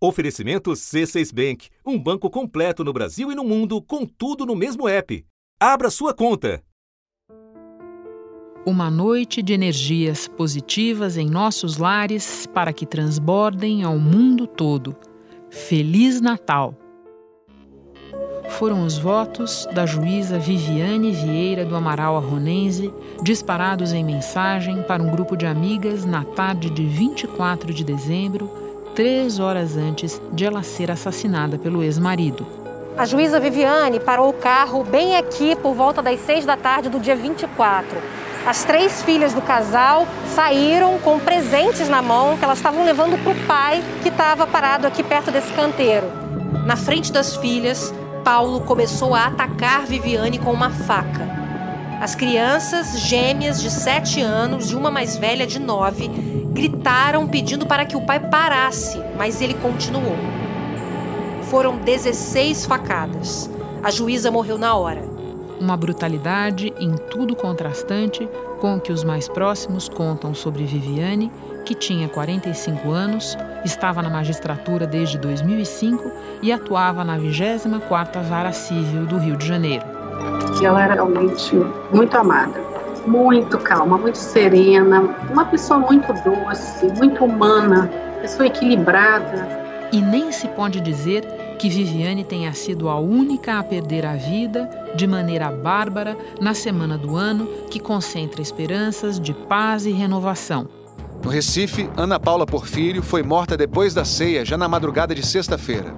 Oferecimento C6 Bank, um banco completo no Brasil e no mundo, com tudo no mesmo app. Abra sua conta. Uma noite de energias positivas em nossos lares para que transbordem ao mundo todo. Feliz Natal! Foram os votos da juíza Viviane Vieira do Amaral Arronense, disparados em mensagem para um grupo de amigas na tarde de 24 de dezembro três horas antes de ela ser assassinada pelo ex-marido. A juíza Viviane parou o carro bem aqui por volta das seis da tarde do dia 24. As três filhas do casal saíram com presentes na mão que elas estavam levando para o pai que estava parado aqui perto desse canteiro. Na frente das filhas, Paulo começou a atacar Viviane com uma faca. As crianças, gêmeas de sete anos e uma mais velha de nove, gritaram pedindo para que o pai parasse, mas ele continuou. Foram 16 facadas. A juíza morreu na hora. Uma brutalidade em tudo contrastante com o que os mais próximos contam sobre Viviane, que tinha 45 anos, estava na magistratura desde 2005 e atuava na 24ª Vara Civil do Rio de Janeiro. Que ela era realmente muito amada muito calma, muito serena, uma pessoa muito doce, muito humana, pessoa equilibrada. E nem se pode dizer que Viviane tenha sido a única a perder a vida de maneira bárbara na semana do ano que concentra esperanças de paz e renovação. No Recife, Ana Paula Porfírio foi morta depois da ceia, já na madrugada de sexta-feira.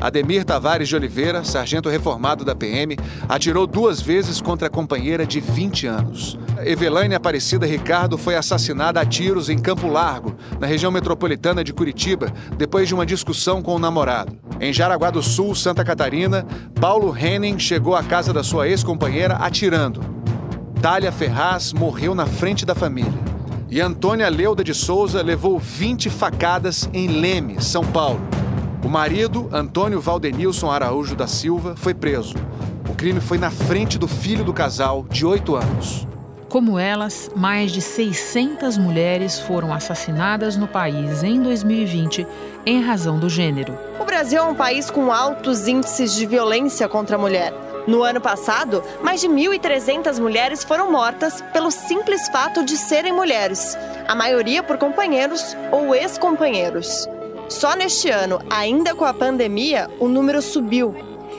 Ademir Tavares de Oliveira, sargento reformado da PM, atirou duas vezes contra a companheira de 20 anos. Evelaine Aparecida Ricardo foi assassinada a tiros em Campo Largo, na região metropolitana de Curitiba, depois de uma discussão com o namorado. Em Jaraguá do Sul, Santa Catarina, Paulo Henning chegou à casa da sua ex-companheira atirando. Dália Ferraz morreu na frente da família. E Antônia Leuda de Souza levou 20 facadas em Leme, São Paulo. O marido, Antônio Valdenilson Araújo da Silva, foi preso. O crime foi na frente do filho do casal, de 8 anos. Como elas, mais de 600 mulheres foram assassinadas no país em 2020 em razão do gênero. O Brasil é um país com altos índices de violência contra a mulher. No ano passado, mais de 1.300 mulheres foram mortas pelo simples fato de serem mulheres, a maioria por companheiros ou ex-companheiros. Só neste ano, ainda com a pandemia, o número subiu.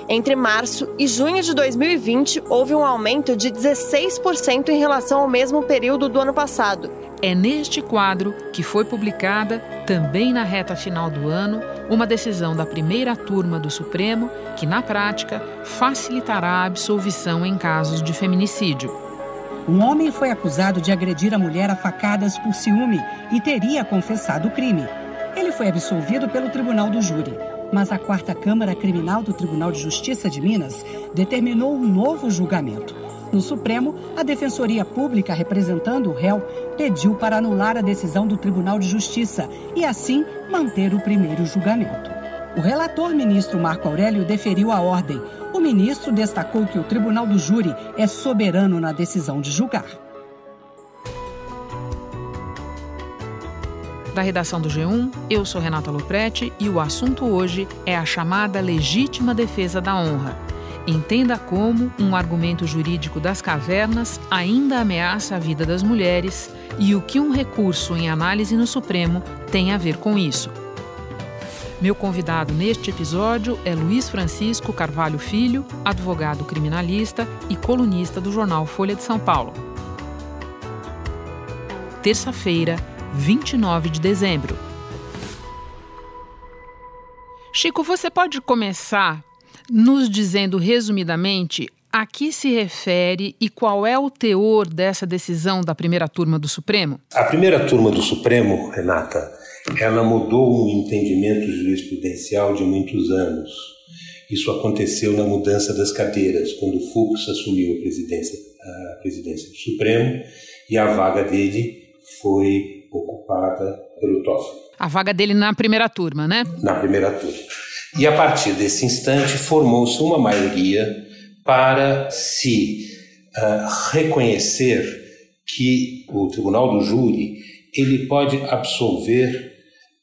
Entre março e junho de 2020, houve um aumento de 16% em relação ao mesmo período do ano passado. É neste quadro que foi publicada, também na reta final do ano, uma decisão da primeira turma do Supremo que, na prática, facilitará a absolvição em casos de feminicídio. Um homem foi acusado de agredir a mulher a facadas por ciúme e teria confessado o crime. Foi absolvido pelo Tribunal do Júri, mas a Quarta Câmara Criminal do Tribunal de Justiça de Minas determinou um novo julgamento. No Supremo, a Defensoria Pública, representando o réu, pediu para anular a decisão do Tribunal de Justiça e, assim, manter o primeiro julgamento. O relator ministro Marco Aurélio deferiu a ordem. O ministro destacou que o Tribunal do Júri é soberano na decisão de julgar. Da redação do G1, eu sou Renata Loprete e o assunto hoje é a chamada legítima defesa da honra. Entenda como um argumento jurídico das cavernas ainda ameaça a vida das mulheres e o que um recurso em análise no Supremo tem a ver com isso. Meu convidado neste episódio é Luiz Francisco Carvalho Filho, advogado criminalista e colunista do jornal Folha de São Paulo. Terça-feira, 29 de dezembro. Chico, você pode começar nos dizendo resumidamente a que se refere e qual é o teor dessa decisão da primeira turma do Supremo? A primeira turma do Supremo, Renata, ela mudou um entendimento jurisprudencial de muitos anos. Isso aconteceu na mudança das cadeiras, quando Fux assumiu a presidência, a presidência do Supremo e a vaga dele foi ocupada pelo Toffoli. A vaga dele na primeira turma, né? Na primeira turma. E a partir desse instante formou-se uma maioria para se uh, reconhecer que o Tribunal do Júri ele pode absolver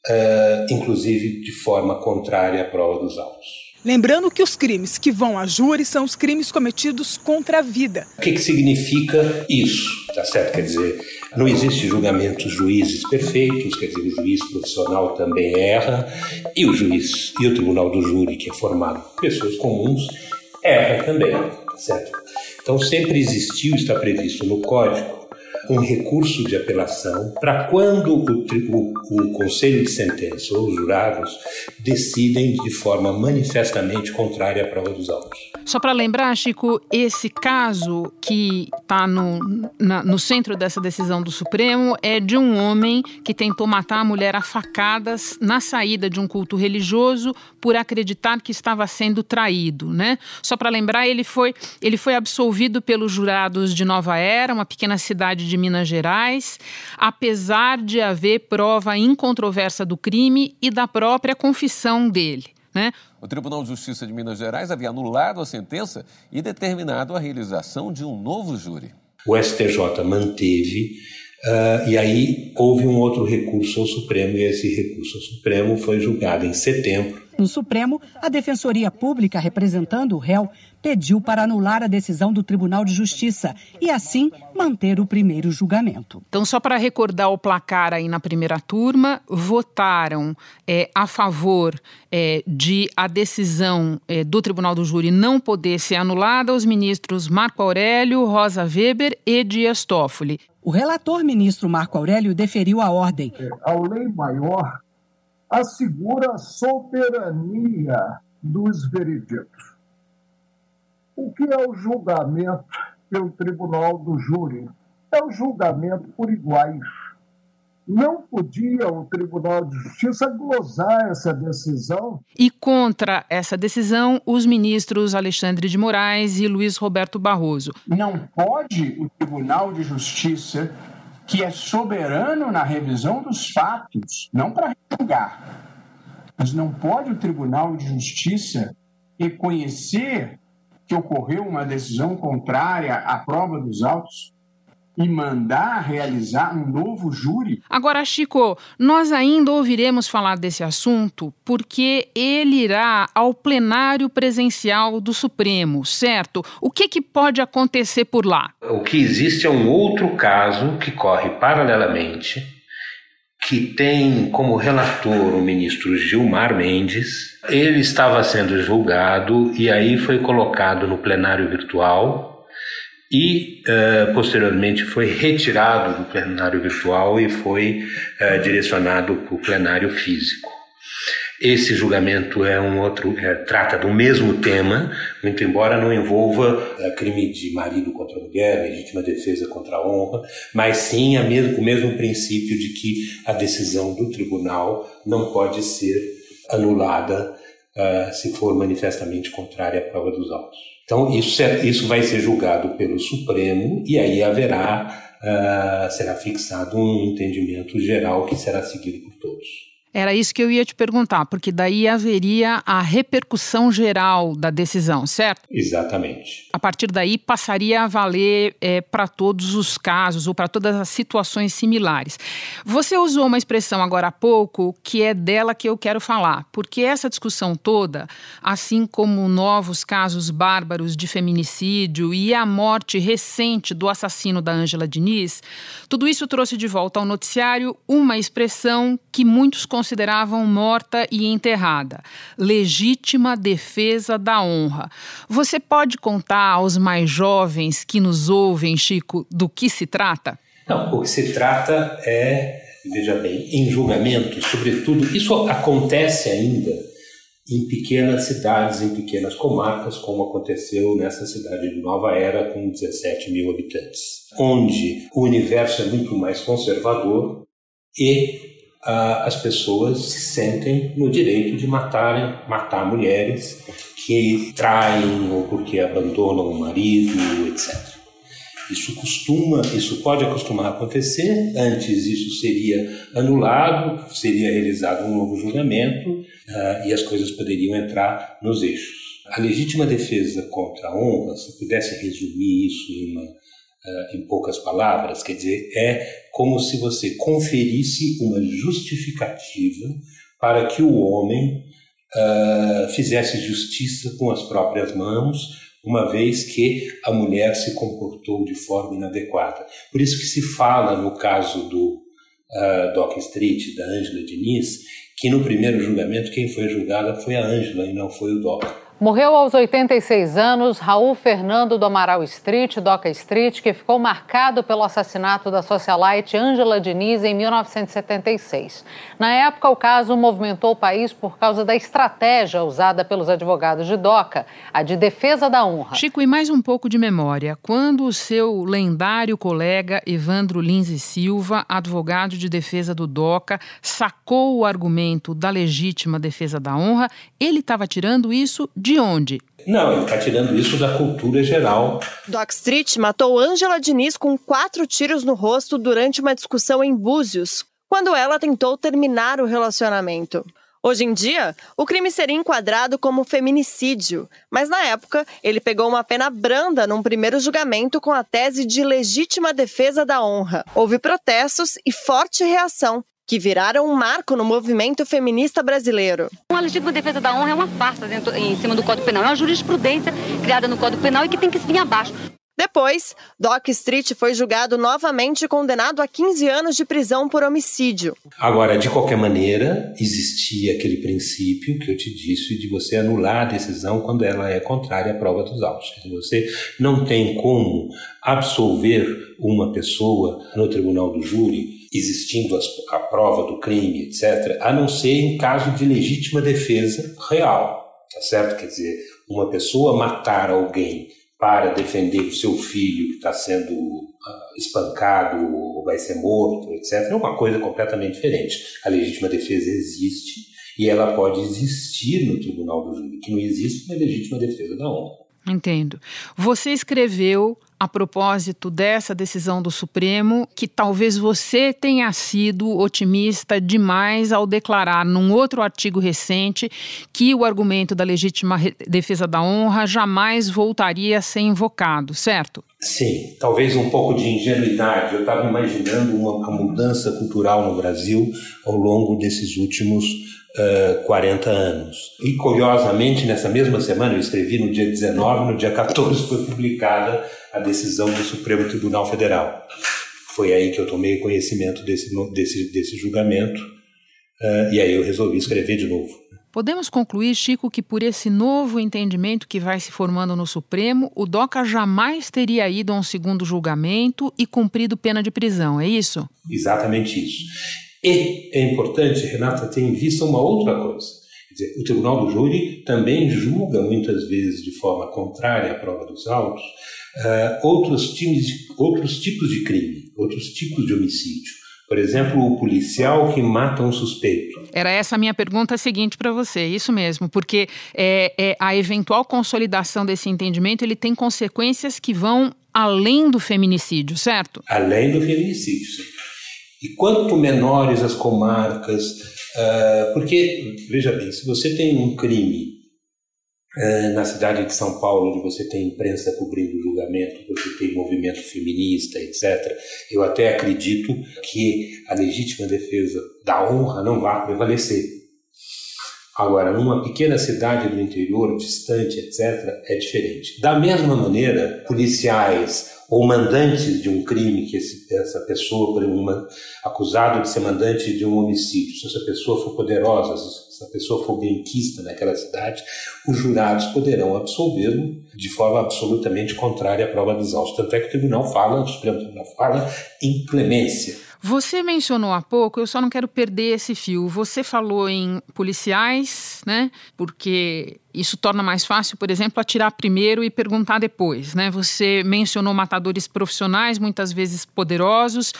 uh, inclusive de forma contrária à prova dos autos. Lembrando que os crimes que vão a júri são os crimes cometidos contra a vida. O que, que significa isso? Tá certo? Quer dizer, não existe julgamento juízes perfeitos, quer dizer, o juiz profissional também erra, e o juiz e o tribunal do júri, que é formado por pessoas comuns, erra também, certo? Então sempre existiu, está previsto no código, um recurso de apelação para quando o, o, o, conselho de sentença ou os jurados decidem de forma manifestamente contrária à prova dos autos. Só para lembrar, Chico, esse caso que está no, no centro dessa decisão do Supremo é de um homem que tentou matar a mulher a facadas na saída de um culto religioso por acreditar que estava sendo traído, né? Só para lembrar, ele foi, ele foi absolvido pelos jurados de Nova Era, uma pequena cidade de Minas Gerais, apesar de haver prova incontroversa do crime e da própria confissão dele. Né? O Tribunal de Justiça de Minas Gerais havia anulado a sentença e determinado a realização de um novo júri. O STJ manteve, uh, e aí houve um outro recurso ao Supremo, e esse recurso ao Supremo foi julgado em setembro. No Supremo, a Defensoria Pública, representando o réu, pediu para anular a decisão do Tribunal de Justiça e, assim, manter o primeiro julgamento. Então, só para recordar o placar aí na primeira turma, votaram é, a favor é, de a decisão é, do Tribunal do Júri não poder ser anulada os ministros Marco Aurélio, Rosa Weber e Dias Toffoli. O relator ministro Marco Aurélio deferiu a ordem. A lei maior assegura a soberania dos vereditos. O que é o julgamento pelo tribunal do júri? É o julgamento por iguais. Não podia o Tribunal de Justiça glosar essa decisão. E contra essa decisão, os ministros Alexandre de Moraes e Luiz Roberto Barroso. Não pode o Tribunal de Justiça, que é soberano na revisão dos fatos, não para julgar, mas não pode o Tribunal de Justiça reconhecer que ocorreu uma decisão contrária à prova dos autos e mandar realizar um novo júri. Agora, Chico, nós ainda ouviremos falar desse assunto porque ele irá ao plenário presencial do Supremo, certo? O que, que pode acontecer por lá? O que existe é um outro caso que corre paralelamente que tem como relator o ministro Gilmar Mendes. Ele estava sendo julgado e aí foi colocado no plenário virtual e uh, posteriormente foi retirado do plenário virtual e foi uh, direcionado para o plenário físico. Esse julgamento é um outro, é, trata do mesmo tema, muito embora não envolva é, crime de marido contra mulher, legítima defesa contra a honra, mas sim o mesmo princípio de que a decisão do tribunal não pode ser anulada uh, se for manifestamente contrária à prova dos autos. Então isso, isso vai ser julgado pelo Supremo e aí haverá, uh, será fixado um entendimento geral que será seguido por. Era isso que eu ia te perguntar, porque daí haveria a repercussão geral da decisão, certo? Exatamente. A partir daí passaria a valer é, para todos os casos ou para todas as situações similares. Você usou uma expressão agora há pouco que é dela que eu quero falar, porque essa discussão toda, assim como novos casos bárbaros de feminicídio e a morte recente do assassino da Ângela Diniz, tudo isso trouxe de volta ao noticiário uma expressão que muitos consideravam morta e enterrada. Legítima defesa da honra. Você pode contar aos mais jovens que nos ouvem, Chico, do que se trata? Não, o que se trata é, veja bem, em julgamento, sobretudo, isso acontece ainda em pequenas cidades, em pequenas comarcas, como aconteceu nessa cidade de Nova Era, com 17 mil habitantes, onde o universo é muito mais conservador e as pessoas se sentem no direito de matarem, matar mulheres que traem ou porque abandonam o marido, etc. Isso costuma, isso pode acostumar a acontecer. Antes isso seria anulado, seria realizado um novo julgamento uh, e as coisas poderiam entrar nos eixos. A legítima defesa contra a honra, se pudesse resumir isso em uma em poucas palavras, quer dizer, é como se você conferisse uma justificativa para que o homem uh, fizesse justiça com as próprias mãos, uma vez que a mulher se comportou de forma inadequada. Por isso que se fala no caso do uh, Doc Street, da Ângela Diniz, que no primeiro julgamento quem foi julgada foi a Ângela e não foi o Doc. Morreu aos 86 anos Raul Fernando do Amaral Street, Doca Street, que ficou marcado pelo assassinato da socialite Angela Diniz em 1976. Na época, o caso movimentou o país por causa da estratégia usada pelos advogados de Doca, a de defesa da honra. Chico, e mais um pouco de memória. Quando o seu lendário colega Evandro Lins e Silva, advogado de defesa do Doca, sacou o argumento da legítima defesa da honra, ele estava tirando isso de onde? Não, ele está tirando isso da cultura geral. Doc Street matou Angela Diniz com quatro tiros no rosto durante uma discussão em Búzios, quando ela tentou terminar o relacionamento. Hoje em dia, o crime seria enquadrado como feminicídio, mas na época ele pegou uma pena branda num primeiro julgamento com a tese de legítima defesa da honra. Houve protestos e forte reação, que viraram um marco no movimento feminista brasileiro. Uma legítima defesa da honra é uma farsa dentro, em cima do Código Penal, é uma jurisprudência criada no Código Penal e que tem que vir abaixo. Depois, Doc Street foi julgado novamente e condenado a 15 anos de prisão por homicídio. Agora, de qualquer maneira, existia aquele princípio que eu te disse de você anular a decisão quando ela é contrária à prova dos autos. Você não tem como absolver uma pessoa no tribunal do júri existindo a prova do crime, etc., a não ser em caso de legítima defesa real. Tá certo? Quer dizer, uma pessoa matar alguém para defender o seu filho que está sendo uh, espancado ou vai ser morto, etc., é uma coisa completamente diferente. A legítima defesa existe e ela pode existir no tribunal do júri, que não existe uma legítima defesa da honra. Entendo. Você escreveu a propósito dessa decisão do Supremo que talvez você tenha sido otimista demais ao declarar num outro artigo recente que o argumento da legítima defesa da honra jamais voltaria a ser invocado, certo? Sim, talvez um pouco de ingenuidade. Eu estava imaginando uma, mudança cultural no Brasil ao longo desses últimos uh, 40 anos. E curiosamente, nessa mesma semana, eu escrevi no dia 19, no dia 14 foi publicada a decisão do Supremo Tribunal Federal. Foi aí que eu tomei conhecimento desse, desse, desse julgamento uh, e aí eu resolvi escrever de novo. Podemos concluir, Chico, que por esse novo entendimento que vai se formando no Supremo, o DOCA jamais teria ido a um segundo julgamento e cumprido pena de prisão, é isso? Exatamente isso. E é importante, Renata, ter em vista uma outra coisa. Dizer, o Tribunal do Júri também julga muitas vezes de forma contrária à prova dos autos uh, outros, tipos de, outros tipos de crime, outros tipos de homicídio. Por exemplo, o policial que mata um suspeito. Era essa a minha pergunta seguinte para você, isso mesmo, porque é, é, a eventual consolidação desse entendimento ele tem consequências que vão além do feminicídio, certo? Além do feminicídio, sim. E quanto menores as comarcas, uh, porque, veja bem, se você tem um crime na cidade de São Paulo, onde você tem imprensa cobrindo o julgamento, você tem movimento feminista, etc., eu até acredito que a legítima defesa da honra não vai prevalecer. Agora, numa pequena cidade do interior, distante, etc., é diferente. Da mesma maneira, policiais ou mandantes de um crime que esse, essa pessoa, uma acusado de ser mandante de um homicídio, se essa pessoa for poderosa, se essa pessoa for benquista naquela cidade, os jurados poderão absolvê-lo de forma absolutamente contrária à prova dos autos. Tanto é que o tribunal fala, o Supremo Tribunal fala em clemência. Você mencionou há pouco, eu só não quero perder esse fio. Você falou em policiais, né? Porque isso torna mais fácil, por exemplo, atirar primeiro e perguntar depois, né? Você mencionou matadores profissionais, muitas vezes poderosos.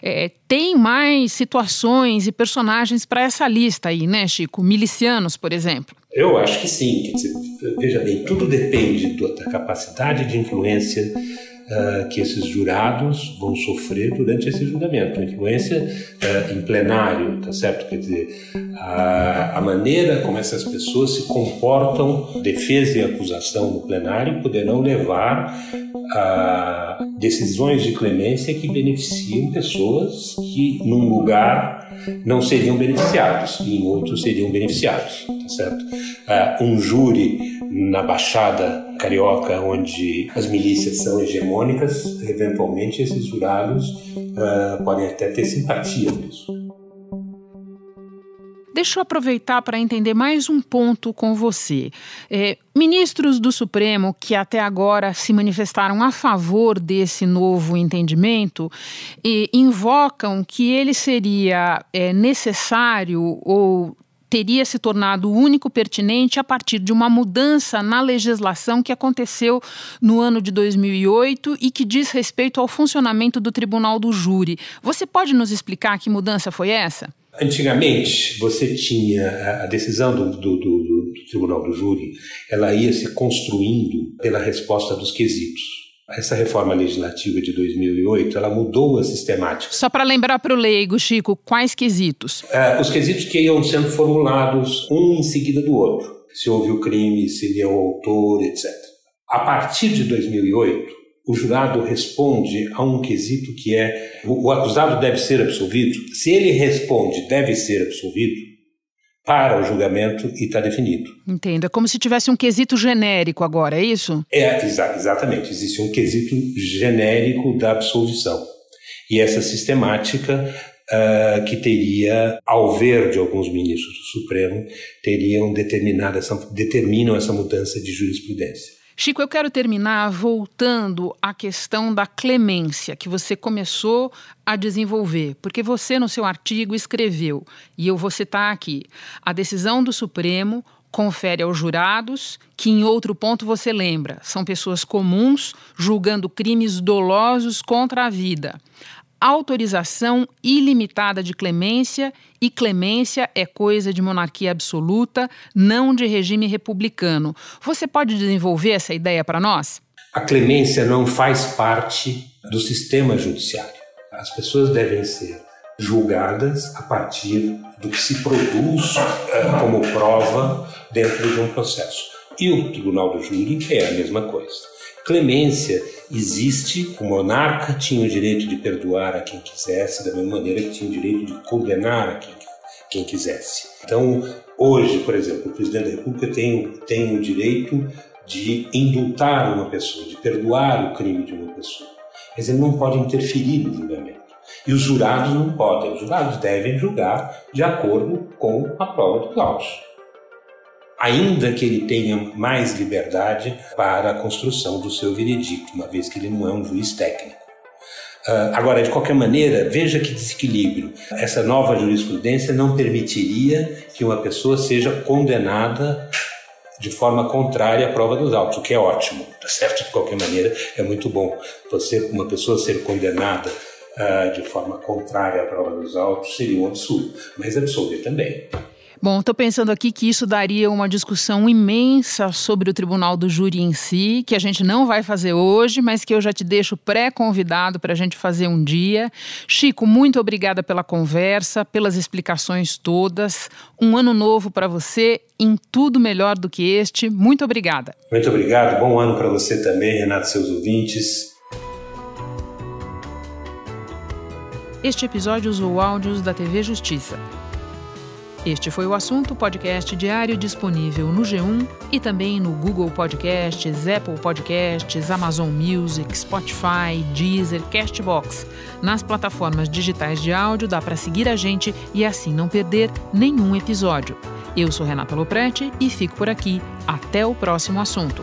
É, tem mais situações e personagens para essa lista aí, né, Chico? Milicianos, por exemplo. Eu acho que sim. Veja bem, tudo depende da capacidade de influência uh, que esses jurados vão sofrer durante esse julgamento. Influência uh, em plenário, tá certo? Quer dizer, a, a maneira como essas pessoas se comportam, defesa e acusação no plenário, poderão levar a decisões de clemência que beneficiam pessoas que, num lugar, não seriam beneficiados e em outro seriam beneficiados, tá certo? Uh, um júri na Baixada Carioca, onde as milícias são hegemônicas, eventualmente esses jurados uh, podem até ter simpatia por isso. Deixa eu aproveitar para entender mais um ponto com você. É, ministros do Supremo que até agora se manifestaram a favor desse novo entendimento invocam que ele seria é, necessário ou teria se tornado único pertinente a partir de uma mudança na legislação que aconteceu no ano de 2008 e que diz respeito ao funcionamento do Tribunal do Júri. Você pode nos explicar que mudança foi essa? Antigamente, você tinha a decisão do, do, do, do, Tribunal do Júri, ela ia se construindo pela resposta dos quesitos. Essa reforma legislativa de 2008, ela mudou a sistemática. Só para lembrar para o leigo, Chico, quais quesitos? É, os quesitos que iam sendo formulados um em seguida do outro. Se houve o crime, se ele é o autor, etc. A partir de 2008, o jurado responde a um quesito que é o, o acusado deve ser absolvido. Se ele responde deve ser absolvido, para o julgamento e está definido. Entendo. É como se tivesse um quesito genérico agora, é isso? É, exa exatamente. Existe um quesito genérico da absolvição. E essa sistemática uh, que teria, ao ver de alguns ministros do Supremo, teriam determinado essa, determinam essa mudança de jurisprudência. Chico, eu quero terminar voltando à questão da clemência que você começou a desenvolver, porque você, no seu artigo, escreveu, e eu vou citar aqui: a decisão do Supremo confere aos jurados, que em outro ponto você lembra, são pessoas comuns julgando crimes dolosos contra a vida autorização ilimitada de clemência e clemência é coisa de monarquia absoluta, não de regime republicano. Você pode desenvolver essa ideia para nós? A clemência não faz parte do sistema judiciário. As pessoas devem ser julgadas a partir do que se produz uh, como prova dentro de um processo. E o tribunal do júri é a mesma coisa. Clemência existe, o monarca tinha o direito de perdoar a quem quisesse, da mesma maneira que tinha o direito de condenar a quem, quem quisesse. Então, hoje, por exemplo, o presidente da República tem, tem o direito de indultar uma pessoa, de perdoar o crime de uma pessoa, mas ele não pode interferir no julgamento. E os jurados não podem, os jurados devem julgar de acordo com a prova dos autos ainda que ele tenha mais liberdade para a construção do seu veredicto, uma vez que ele não é um juiz técnico. Uh, agora, de qualquer maneira, veja que desequilíbrio. Essa nova jurisprudência não permitiria que uma pessoa seja condenada de forma contrária à prova dos autos, o que é ótimo, tá certo? De qualquer maneira, é muito bom. Você, uma pessoa ser condenada uh, de forma contrária à prova dos autos seria um absurdo, mas absolver também. Bom, estou pensando aqui que isso daria uma discussão imensa sobre o Tribunal do Júri em si, que a gente não vai fazer hoje, mas que eu já te deixo pré-convidado para a gente fazer um dia. Chico, muito obrigada pela conversa, pelas explicações todas. Um ano novo para você, em tudo melhor do que este. Muito obrigada. Muito obrigado. Bom ano para você também, Renato, seus ouvintes. Este episódio usou áudios da TV Justiça. Este foi o assunto podcast diário disponível no G1 e também no Google Podcasts, Apple Podcasts, Amazon Music, Spotify, Deezer, Castbox. Nas plataformas digitais de áudio dá para seguir a gente e assim não perder nenhum episódio. Eu sou Renata Loprete e fico por aqui. Até o próximo assunto.